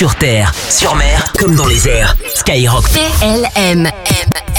sur terre, sur mer, comme dans les airs. Skyrock. PLM.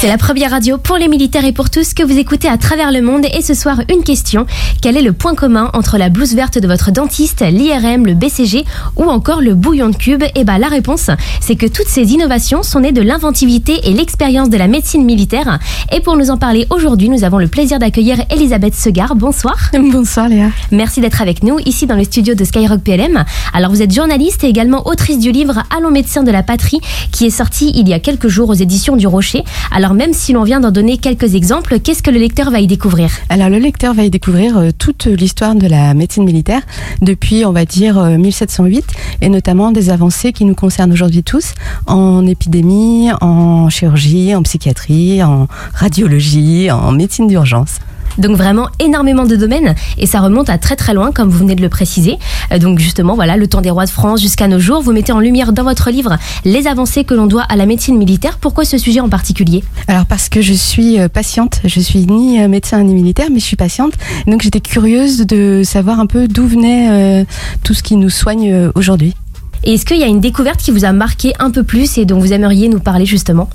C'est la première radio pour les militaires et pour tous que vous écoutez à travers le monde. Et ce soir, une question. Quel est le point commun entre la blouse verte de votre dentiste, l'IRM, le BCG ou encore le bouillon de cube? Et bah, la réponse, c'est que toutes ces innovations sont nées de l'inventivité et l'expérience de la médecine militaire. Et pour nous en parler aujourd'hui, nous avons le plaisir d'accueillir Elisabeth Segar. Bonsoir. Bonsoir Léa. Merci d'être avec nous ici dans le studio de Skyrock PLM. Alors vous êtes journaliste et également autrice du livre Allons médecins de la patrie qui est sorti il y a quelques jours aux éditions du Rocher. Alors même si l'on vient d'en donner quelques exemples, qu'est-ce que le lecteur va y découvrir? Alors le lecteur va y découvrir euh, toute l'histoire de la médecine militaire depuis on va dire euh, 1708 et notamment des avancées qui nous concernent aujourd'hui tous en épidémie, en chirurgie, en psychiatrie, en radiologie, en médecine d'urgence. Donc vraiment énormément de domaines et ça remonte à très très loin comme vous venez de le préciser. Euh, Donc justement voilà le temps des rois de France jusqu'à nos jours. Vous mettez en lumière dans votre livre les avancées que l'on doit à la médecine militaire. Pourquoi ce sujet en particulier? Alors parce que je suis euh, patiente, je suis ni euh, médecin ni militaire, mais je suis patiente. Donc j'étais curieuse de savoir un peu d'où venait tout ce qui nous soigne aujourd'hui. Est-ce qu'il y a une découverte qui vous a marqué un peu plus et dont vous aimeriez nous parler justement?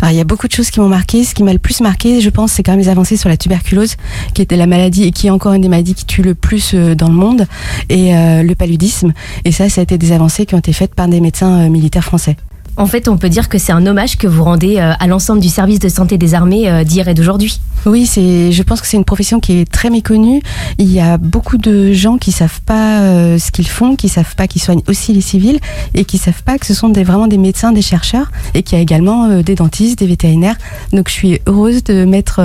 Alors, il y a beaucoup de choses qui m'ont marqué. Ce qui m'a le plus marqué, je pense, c'est quand même les avancées sur la tuberculose, qui était la maladie et qui est encore une des maladies qui tue le plus euh, dans le monde, et euh, le paludisme. Et ça, ça a été des avancées qui ont été faites par des médecins euh, militaires français. En fait, on peut dire que c'est un hommage que vous rendez euh, à l'ensemble du service de santé des armées euh, d'hier et d'aujourd'hui. Oui, c'est. Je pense que c'est une profession qui est très méconnue. Il y a beaucoup de gens qui savent pas euh, ce qu'ils font, qui savent pas qu'ils soignent aussi les civils et qui savent pas que ce sont vraiment des médecins, des chercheurs et qu'il y a également des dentistes, des vétérinaires. Donc je suis heureuse de mettre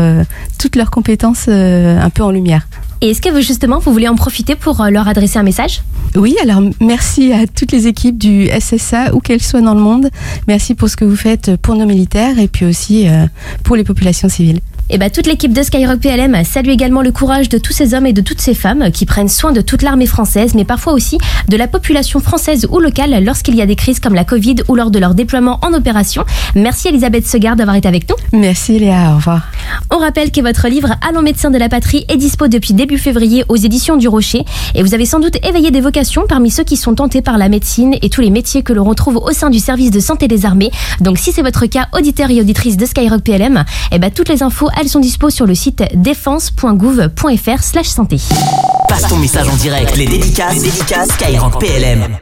toutes leurs compétences un peu en lumière. Et est-ce que vous justement vous voulez en profiter pour euh, leur adresser un message? Oui, alors merci à toutes les équipes du SSA, où qu'elles soient dans le monde. Merci pour ce que vous faites pour nos militaires et puis aussi euh, pour les populations civiles. Et bah toute l'équipe de Skyrock PLM salue également le courage de tous ces hommes et de toutes ces femmes qui prennent soin de toute l'armée française, mais parfois aussi de la population française ou locale lorsqu'il y a des crises comme la Covid ou lors de leur déploiement en opération. Merci Elisabeth Segard d'avoir été avec nous. Merci Léa, au revoir. On rappelle que votre livre Allons médecins de la patrie est dispo depuis début février aux éditions du Rocher et vous avez sans doute éveillé des vocations parmi ceux qui sont tentés par la médecine et tous les métiers que l'on retrouve au sein du service de santé des armées. Donc si c'est votre cas, auditeur et auditrice de Skyrock PLM, et bah toutes les infos elles sont dispo sur le site défense.gouv.fr/santé. Passe ton message en direct. Les dédicaces, les dédicaces Skyrock PLM.